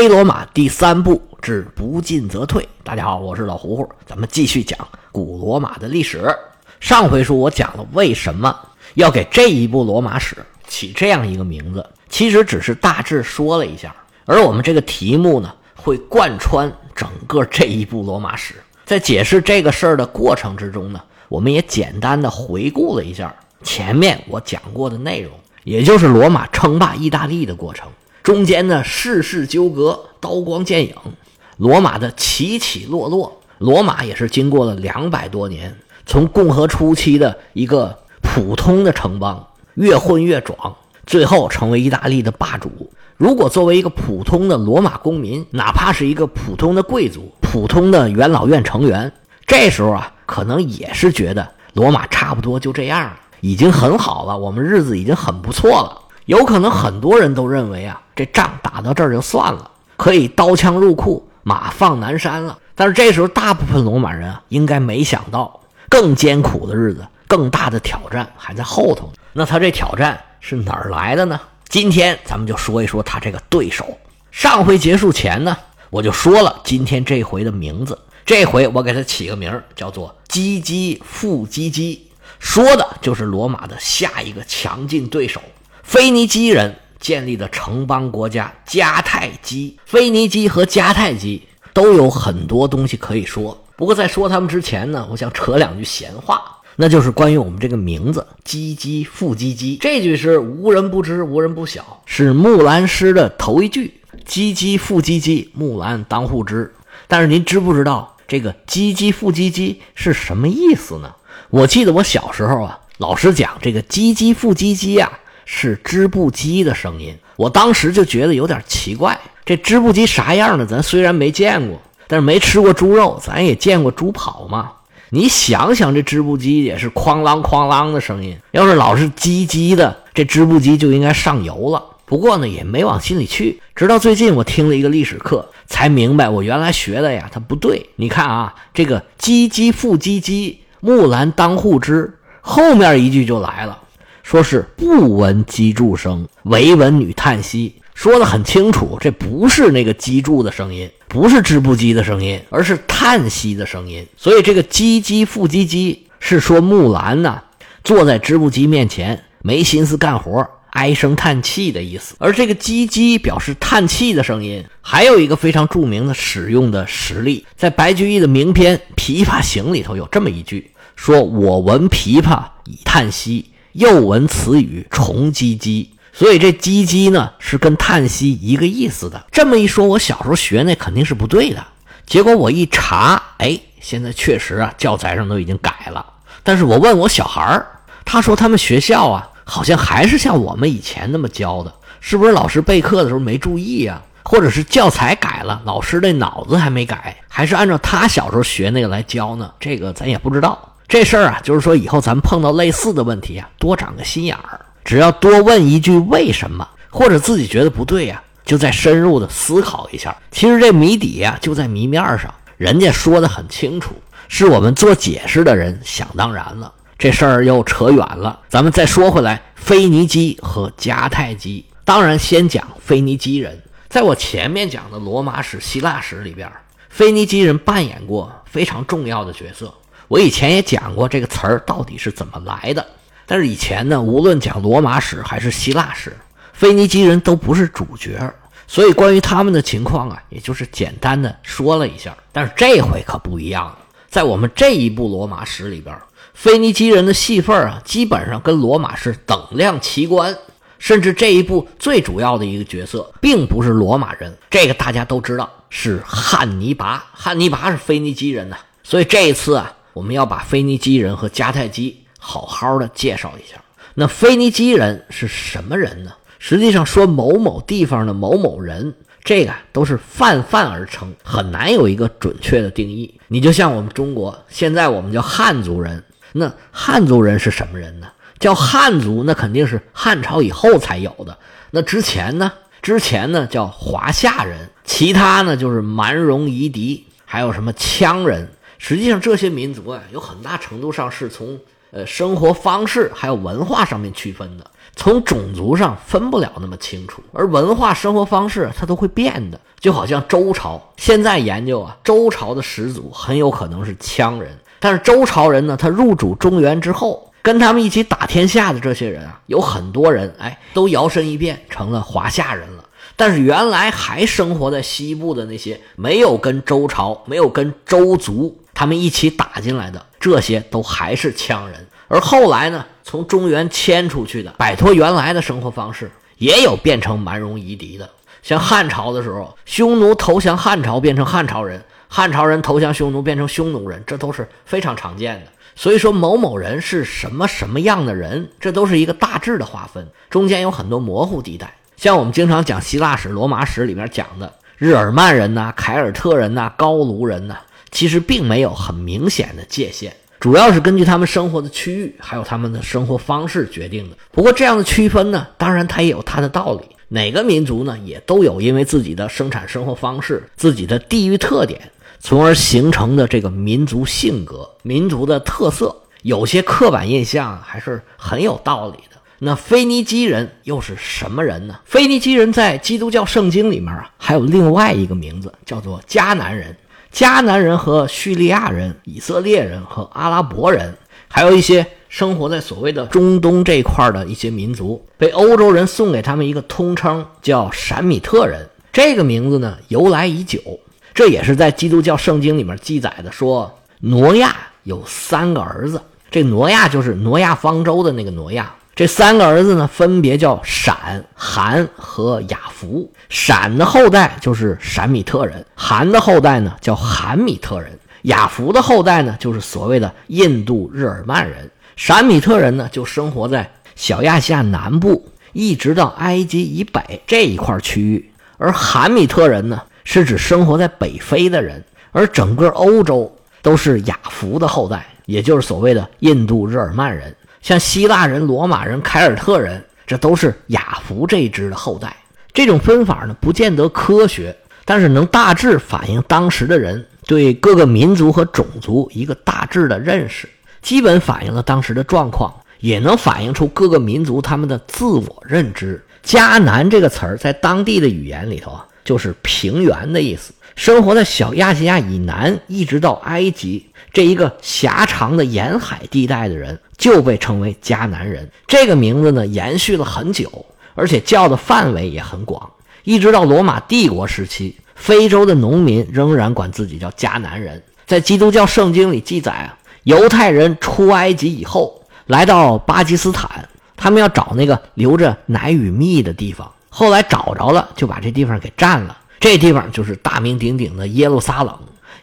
黑罗马第三部之不进则退。大家好，我是老胡胡，咱们继续讲古罗马的历史。上回书我讲了为什么要给这一部罗马史起这样一个名字，其实只是大致说了一下。而我们这个题目呢，会贯穿整个这一部罗马史。在解释这个事儿的过程之中呢，我们也简单的回顾了一下前面我讲过的内容，也就是罗马称霸意大利的过程。中间呢世事纠葛、刀光剑影，罗马的起起落落，罗马也是经过了两百多年，从共和初期的一个普通的城邦，越混越壮，最后成为意大利的霸主。如果作为一个普通的罗马公民，哪怕是一个普通的贵族、普通的元老院成员，这时候啊，可能也是觉得罗马差不多就这样了，已经很好了，我们日子已经很不错了。有可能很多人都认为啊，这仗打到这儿就算了，可以刀枪入库，马放南山了。但是这时候，大部分罗马人啊，应该没想到，更艰苦的日子、更大的挑战还在后头。那他这挑战是哪儿来的呢？今天咱们就说一说他这个对手。上回结束前呢，我就说了今天这回的名字。这回我给他起个名叫做“基基复基基”，说的就是罗马的下一个强劲对手。腓尼基人建立的城邦国家迦太基，腓尼基和迦太基都有很多东西可以说。不过在说他们之前呢，我想扯两句闲话，那就是关于我们这个名字“唧唧复唧唧”这句是无人不知、无人不晓，是木兰诗的头一句“唧唧复唧唧，木兰当户织”。但是您知不知道这个“唧唧复唧唧”是什么意思呢？我记得我小时候啊，老师讲这个“唧唧复唧唧”啊。是织布机的声音，我当时就觉得有点奇怪。这织布机啥样的？咱虽然没见过，但是没吃过猪肉，咱也见过猪跑嘛。你想想，这织布机也是哐啷哐啷的声音。要是老是叽叽的，这织布机就应该上油了。不过呢，也没往心里去。直到最近，我听了一个历史课，才明白我原来学的呀，它不对。你看啊，这个“唧唧复唧唧，木兰当户织”，后面一句就来了。说是不闻机杼声，惟闻女叹息。说的很清楚，这不是那个机杼的声音，不是织布机的声音，而是叹息的声音。所以这个“唧唧复唧唧”是说木兰呢坐在织布机面前没心思干活，唉声叹气的意思。而这个“唧唧”表示叹气的声音，还有一个非常著名的使用的实例，在白居易的名篇《琵琶行》里头有这么一句：“说我闻琵琶已叹息。”又闻此语重唧唧，所以这唧唧呢是跟叹息一个意思的。这么一说，我小时候学那肯定是不对的。结果我一查，哎，现在确实啊，教材上都已经改了。但是我问我小孩儿，他说他们学校啊，好像还是像我们以前那么教的，是不是老师备课的时候没注意呀？或者是教材改了，老师那脑子还没改，还是按照他小时候学那个来教呢？这个咱也不知道。这事儿啊，就是说以后咱们碰到类似的问题啊，多长个心眼儿，只要多问一句为什么，或者自己觉得不对呀，就再深入的思考一下。其实这谜底呀，就在谜面上，人家说的很清楚，是我们做解释的人想当然了。这事儿又扯远了，咱们再说回来，腓尼基和迦太基，当然先讲腓尼基人。在我前面讲的罗马史、希腊史里边，腓尼基人扮演过非常重要的角色。我以前也讲过这个词儿到底是怎么来的，但是以前呢，无论讲罗马史还是希腊史，腓尼基人都不是主角，所以关于他们的情况啊，也就是简单的说了一下。但是这回可不一样了，在我们这一部罗马史里边，腓尼基人的戏份啊，基本上跟罗马是等量齐观，甚至这一部最主要的一个角色，并不是罗马人，这个大家都知道是汉尼拔，汉尼拔是腓尼基人呐，所以这一次啊。我们要把腓尼基人和迦太基好好的介绍一下。那腓尼基人是什么人呢？实际上说某某地方的某某人，这个都是泛泛而称，很难有一个准确的定义。你就像我们中国现在我们叫汉族人，那汉族人是什么人呢？叫汉族，那肯定是汉朝以后才有的。那之前呢？之前呢叫华夏人，其他呢就是蛮戎夷狄，还有什么羌人。实际上，这些民族啊，有很大程度上是从呃生活方式还有文化上面区分的，从种族上分不了那么清楚。而文化生活方式它都会变的，就好像周朝，现在研究啊，周朝的始祖很有可能是羌人。但是周朝人呢，他入主中原之后，跟他们一起打天下的这些人啊，有很多人哎，都摇身一变成了华夏人了。但是原来还生活在西部的那些没有跟周朝、没有跟周族他们一起打进来的，这些都还是羌人。而后来呢，从中原迁出去的，摆脱原来的生活方式，也有变成蛮戎夷狄的。像汉朝的时候，匈奴投降汉朝，变成汉朝人；汉朝人投降匈奴，变成匈奴人，这都是非常常见的。所以说，某某人是什么什么样的人，这都是一个大致的划分，中间有很多模糊地带。像我们经常讲希腊史、罗马史里面讲的日耳曼人呐、凯尔特人呐、高卢人呐，其实并没有很明显的界限，主要是根据他们生活的区域还有他们的生活方式决定的。不过这样的区分呢，当然它也有它的道理。哪个民族呢，也都有因为自己的生产生活方式、自己的地域特点，从而形成的这个民族性格、民族的特色。有些刻板印象还是很有道理的。那腓尼基人又是什么人呢？腓尼基人在基督教圣经里面啊，还有另外一个名字，叫做迦南人。迦南人和叙利亚人、以色列人和阿拉伯人，还有一些生活在所谓的中东这块的一些民族，被欧洲人送给他们一个通称，叫闪米特人。这个名字呢，由来已久，这也是在基督教圣经里面记载的，说挪亚有三个儿子，这挪亚就是挪亚方舟的那个挪亚。这三个儿子呢，分别叫闪、韩和雅弗。闪的后代就是闪米特人，韩的后代呢叫韩米特人，雅弗的后代呢就是所谓的印度日耳曼人。闪米特人呢就生活在小亚细亚南部，一直到埃及以北这一块区域。而韩米特人呢是指生活在北非的人，而整个欧洲都是雅弗的后代，也就是所谓的印度日耳曼人。像希腊人、罗马人、凯尔特人，这都是雅弗这一支的后代。这种分法呢，不见得科学，但是能大致反映当时的人对各个民族和种族一个大致的认识，基本反映了当时的状况，也能反映出各个民族他们的自我认知。迦南这个词儿在当地的语言里头啊，就是平原的意思。生活在小亚细亚以南，一直到埃及这一个狭长的沿海地带的人，就被称为迦南人。这个名字呢，延续了很久，而且叫的范围也很广，一直到罗马帝国时期，非洲的农民仍然管自己叫迦南人。在基督教圣经里记载啊，犹太人出埃及以后，来到巴基斯坦，他们要找那个流着奶与蜜的地方，后来找着了，就把这地方给占了。这地方就是大名鼎鼎的耶路撒冷。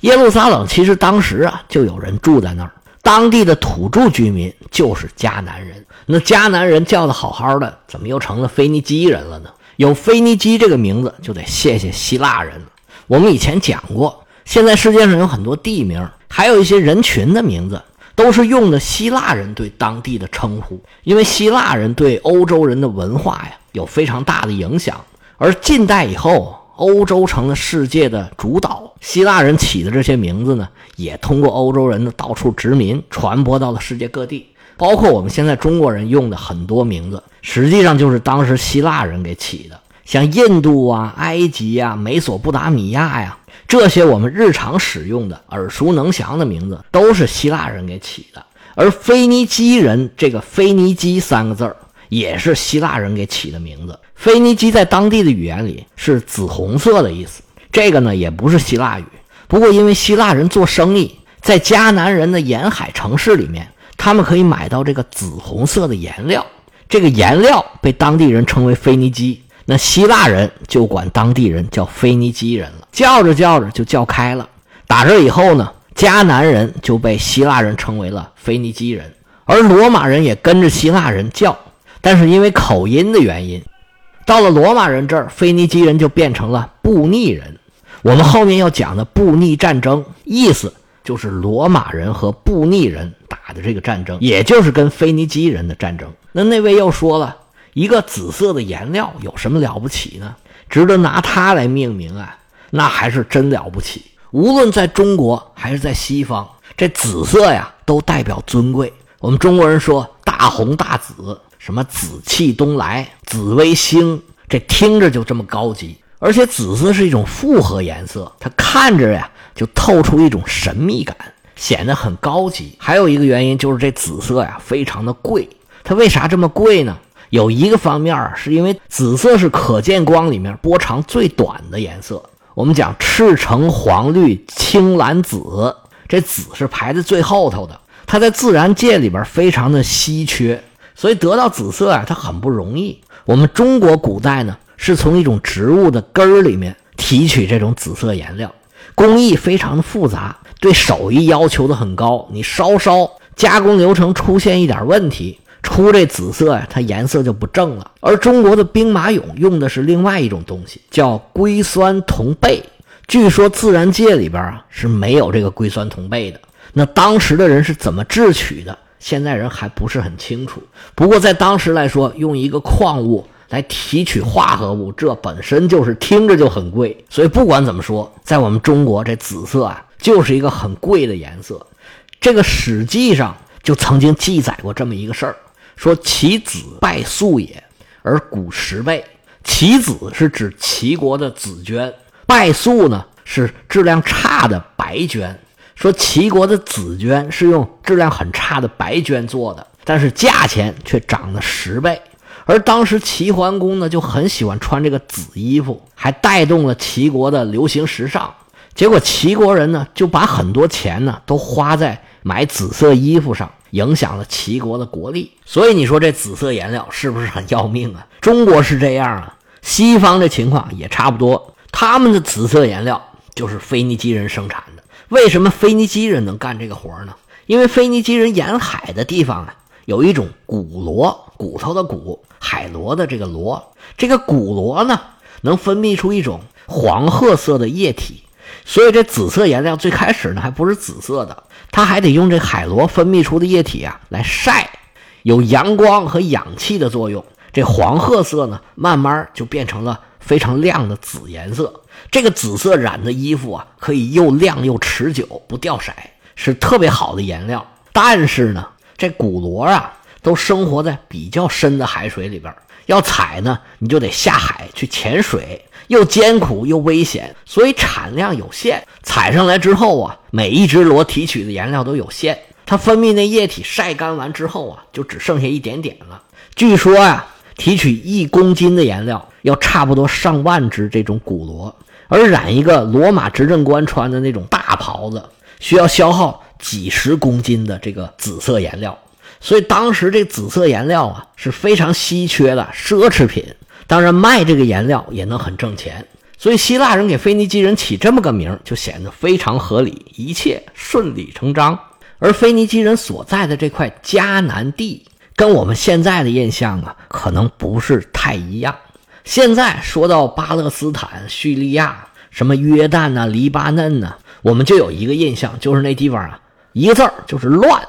耶路撒冷其实当时啊就有人住在那儿，当地的土著居民就是迦南人。那迦南人叫的好好的，怎么又成了腓尼基人了呢？有腓尼基这个名字，就得谢谢希腊人了。我们以前讲过，现在世界上有很多地名，还有一些人群的名字，都是用的希腊人对当地的称呼，因为希腊人对欧洲人的文化呀有非常大的影响，而近代以后。欧洲成了世界的主导，希腊人起的这些名字呢，也通过欧洲人的到处殖民，传播到了世界各地。包括我们现在中国人用的很多名字，实际上就是当时希腊人给起的。像印度啊、埃及啊、美索不达米亚呀，这些我们日常使用的耳熟能详的名字，都是希腊人给起的。而腓尼基人这个“腓尼基”三个字儿。也是希腊人给起的名字。腓尼基在当地的语言里是紫红色的意思。这个呢也不是希腊语，不过因为希腊人做生意，在迦南人的沿海城市里面，他们可以买到这个紫红色的颜料。这个颜料被当地人称为腓尼基，那希腊人就管当地人叫腓尼基人了。叫着叫着就叫开了。打这以后呢，迦南人就被希腊人称为了腓尼基人，而罗马人也跟着希腊人叫。但是因为口音的原因，到了罗马人这儿，腓尼基人就变成了布匿人。我们后面要讲的布匿战争，意思就是罗马人和布匿人打的这个战争，也就是跟腓尼基人的战争。那那位又说了一个紫色的颜料有什么了不起呢？值得拿它来命名啊？那还是真了不起。无论在中国还是在西方，这紫色呀都代表尊贵。我们中国人说大红大紫。什么紫气东来、紫微星，这听着就这么高级。而且紫色是一种复合颜色，它看着呀就透出一种神秘感，显得很高级。还有一个原因就是这紫色呀非常的贵，它为啥这么贵呢？有一个方面是因为紫色是可见光里面波长最短的颜色。我们讲赤橙黄绿青蓝紫，这紫是排在最后头的，它在自然界里边非常的稀缺，所以得到紫色啊，它很不容易。我们中国古代呢，是从一种植物的根儿里面提取这种紫色颜料，工艺非常的复杂，对手艺要求的很高，你稍稍加工流程出现一点问题。出这紫色呀，它颜色就不正了。而中国的兵马俑用的是另外一种东西，叫硅酸铜钡。据说自然界里边啊是没有这个硅酸铜钡的。那当时的人是怎么制取的？现在人还不是很清楚。不过在当时来说，用一个矿物来提取化合物，这本身就是听着就很贵。所以不管怎么说，在我们中国这紫色啊，就是一个很贵的颜色。这个史记上就曾经记载过这么一个事儿。说其子败粟也，而古十倍。其子是指齐国的紫绢，败粟呢是质量差的白绢。说齐国的紫绢是用质量很差的白绢做的，但是价钱却涨了十倍。而当时齐桓公呢就很喜欢穿这个紫衣服，还带动了齐国的流行时尚。结果齐国人呢就把很多钱呢都花在买紫色衣服上。影响了齐国的国力，所以你说这紫色颜料是不是很要命啊？中国是这样啊，西方的情况也差不多。他们的紫色颜料就是腓尼基人生产的。为什么腓尼基人能干这个活呢？因为腓尼基人沿海的地方啊，有一种骨螺，骨头的骨，海螺的这个螺。这个骨螺呢，能分泌出一种黄褐色的液体，所以这紫色颜料最开始呢，还不是紫色的。它还得用这海螺分泌出的液体啊来晒，有阳光和氧气的作用。这黄褐色呢，慢慢就变成了非常亮的紫颜色。这个紫色染的衣服啊，可以又亮又持久，不掉色，是特别好的颜料。但是呢，这古螺啊，都生活在比较深的海水里边，要采呢，你就得下海去潜水。又艰苦又危险，所以产量有限。采上来之后啊，每一只螺提取的颜料都有限。它分泌那液体晒干完之后啊，就只剩下一点点了。据说呀，提取一公斤的颜料要差不多上万只这种古螺，而染一个罗马执政官穿的那种大袍子，需要消耗几十公斤的这个紫色颜料。所以当时这紫色颜料啊是非常稀缺的奢侈品。当然，卖这个颜料也能很挣钱，所以希腊人给腓尼基人起这么个名就显得非常合理，一切顺理成章。而腓尼基人所在的这块迦南地，跟我们现在的印象啊，可能不是太一样。现在说到巴勒斯坦、叙利亚、什么约旦呐、黎巴嫩呐，我们就有一个印象，就是那地方啊，一个字儿就是乱，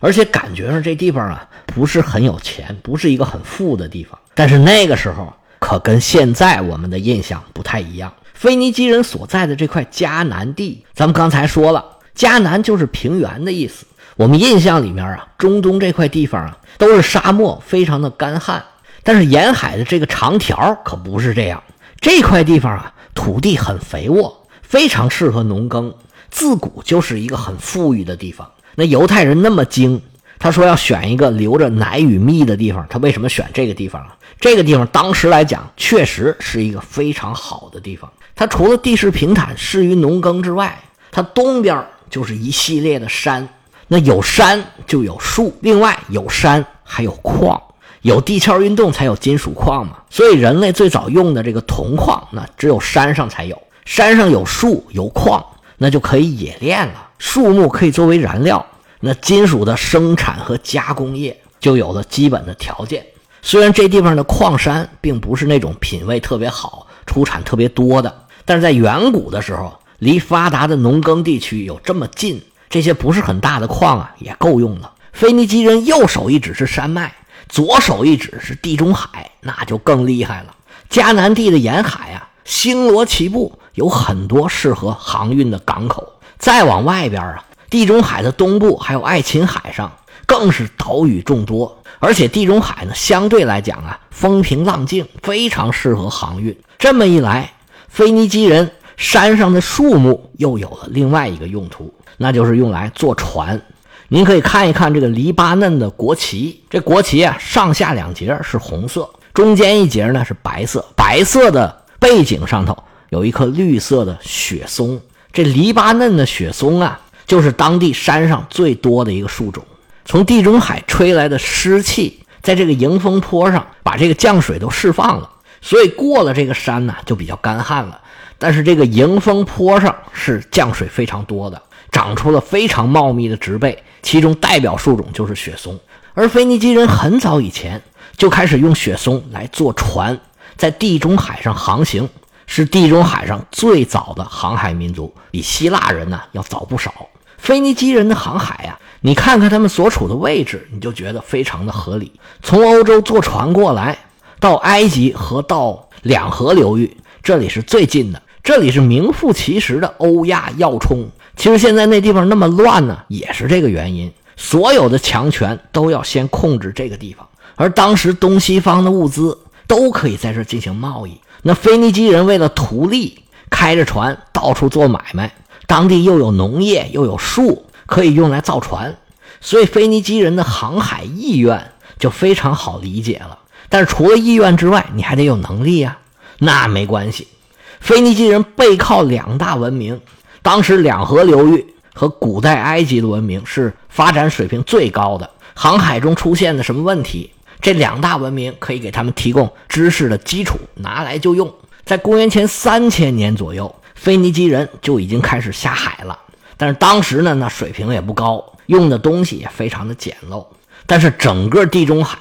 而且感觉上这地方啊，不是很有钱，不是一个很富的地方。但是那个时候可跟现在我们的印象不太一样。腓尼基人所在的这块迦南地，咱们刚才说了，迦南就是平原的意思。我们印象里面啊，中东这块地方啊都是沙漠，非常的干旱。但是沿海的这个长条可不是这样，这块地方啊土地很肥沃，非常适合农耕，自古就是一个很富裕的地方。那犹太人那么精。他说要选一个留着奶与蜜的地方，他为什么选这个地方啊？这个地方当时来讲，确实是一个非常好的地方。它除了地势平坦，适于农耕之外，它东边就是一系列的山。那有山就有树，另外有山还有矿，有地壳运动才有金属矿嘛。所以人类最早用的这个铜矿，那只有山上才有。山上有树有矿，那就可以冶炼了。树木可以作为燃料。那金属的生产和加工业就有了基本的条件。虽然这地方的矿山并不是那种品位特别好、出产特别多的，但是在远古的时候，离发达的农耕地区有这么近，这些不是很大的矿啊，也够用了。腓尼基人右手一指是山脉，左手一指是地中海，那就更厉害了。迦南地的沿海啊，星罗棋布，有很多适合航运的港口。再往外边啊。地中海的东部还有爱琴海上，更是岛屿众多，而且地中海呢相对来讲啊风平浪静，非常适合航运。这么一来，腓尼基人山上的树木又有了另外一个用途，那就是用来坐船。您可以看一看这个黎巴嫩的国旗，这国旗啊，上下两节是红色，中间一节呢是白色。白色的背景上头有一棵绿色的雪松，这黎巴嫩的雪松啊，就是当地山上最多的一个树种。从地中海吹来的湿气，在这个迎风坡上把这个降水都释放了，所以过了这个山呢，就比较干旱了。但是这个迎风坡上是降水非常多的。长出了非常茂密的植被，其中代表树种就是雪松。而腓尼基人很早以前就开始用雪松来做船，在地中海上航行，是地中海上最早的航海民族，比希腊人呢要早不少。腓尼基人的航海呀，你看看他们所处的位置，你就觉得非常的合理。从欧洲坐船过来，到埃及和到两河流域，这里是最近的，这里是名副其实的欧亚要冲。其实现在那地方那么乱呢，也是这个原因。所有的强权都要先控制这个地方，而当时东西方的物资都可以在这进行贸易。那腓尼基人为了图利，开着船到处做买卖，当地又有农业又有树可以用来造船，所以腓尼基人的航海意愿就非常好理解了。但是除了意愿之外，你还得有能力呀。那没关系，腓尼基人背靠两大文明。当时两河流域和古代埃及的文明是发展水平最高的。航海中出现的什么问题，这两大文明可以给他们提供知识的基础，拿来就用。在公元前三千年左右，腓尼基人就已经开始下海了。但是当时呢，那水平也不高，用的东西也非常的简陋。但是整个地中海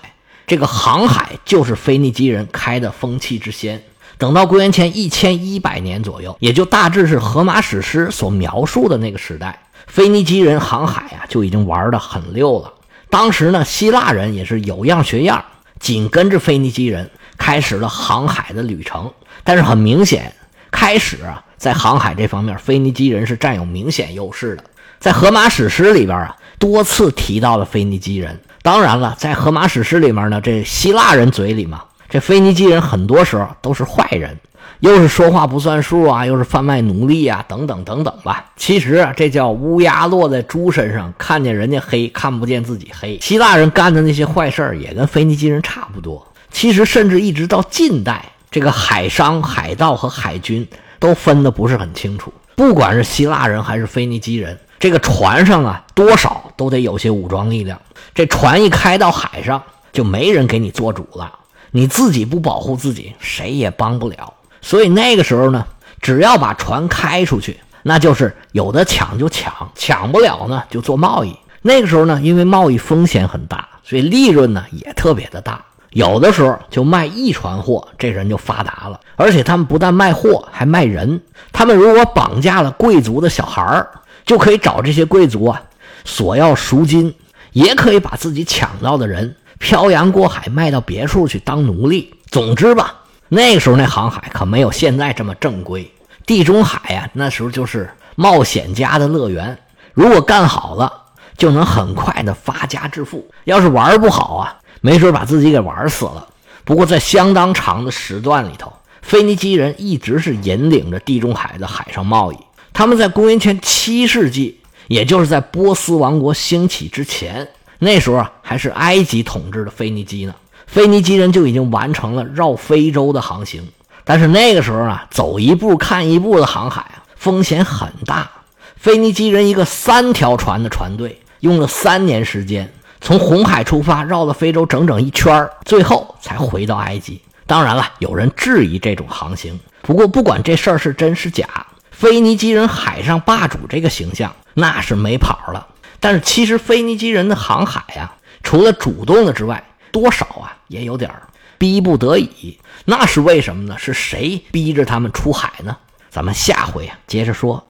这个航海就是腓尼基人开的风气之先。等到公元前一千一百年左右，也就大致是荷马史诗所描述的那个时代，腓尼基人航海啊就已经玩得很溜了。当时呢，希腊人也是有样学样，紧跟着腓尼基人开始了航海的旅程。但是很明显，开始啊，在航海这方面，腓尼基人是占有明显优势的。在荷马史诗里边啊，多次提到了腓尼基人。当然了，在荷马史诗里面呢，这希腊人嘴里嘛。这腓尼基人很多时候都是坏人，又是说话不算数啊，又是贩卖奴隶啊，等等等等吧。其实啊，这叫乌鸦落在猪身上，看见人家黑，看不见自己黑。希腊人干的那些坏事也跟腓尼基人差不多。其实，甚至一直到近代，这个海商、海盗和海军都分得不是很清楚。不管是希腊人还是腓尼基人，这个船上啊，多少都得有些武装力量。这船一开到海上，就没人给你做主了。你自己不保护自己，谁也帮不了。所以那个时候呢，只要把船开出去，那就是有的抢就抢，抢不了呢就做贸易。那个时候呢，因为贸易风险很大，所以利润呢也特别的大。有的时候就卖一船货，这人就发达了。而且他们不但卖货，还卖人。他们如果绑架了贵族的小孩，就可以找这些贵族啊索要赎金，也可以把自己抢到的人。漂洋过海卖到别处去当奴隶。总之吧，那个时候那航海可没有现在这么正规。地中海呀，那时候就是冒险家的乐园。如果干好了，就能很快的发家致富；要是玩不好啊，没准把自己给玩死了。不过在相当长的时段里头，腓尼基人一直是引领着地中海的海上贸易。他们在公元前七世纪，也就是在波斯王国兴起之前。那时候啊，还是埃及统治的腓尼基呢，腓尼基人就已经完成了绕非洲的航行。但是那个时候啊，走一步看一步的航海啊，风险很大。腓尼基人一个三条船的船队，用了三年时间，从红海出发，绕了非洲整整一圈最后才回到埃及。当然了，有人质疑这种航行，不过不管这事儿是真是假，腓尼基人海上霸主这个形象那是没跑了。但是其实腓尼基人的航海呀，除了主动的之外，多少啊也有点逼不得已。那是为什么呢？是谁逼着他们出海呢？咱们下回啊接着说。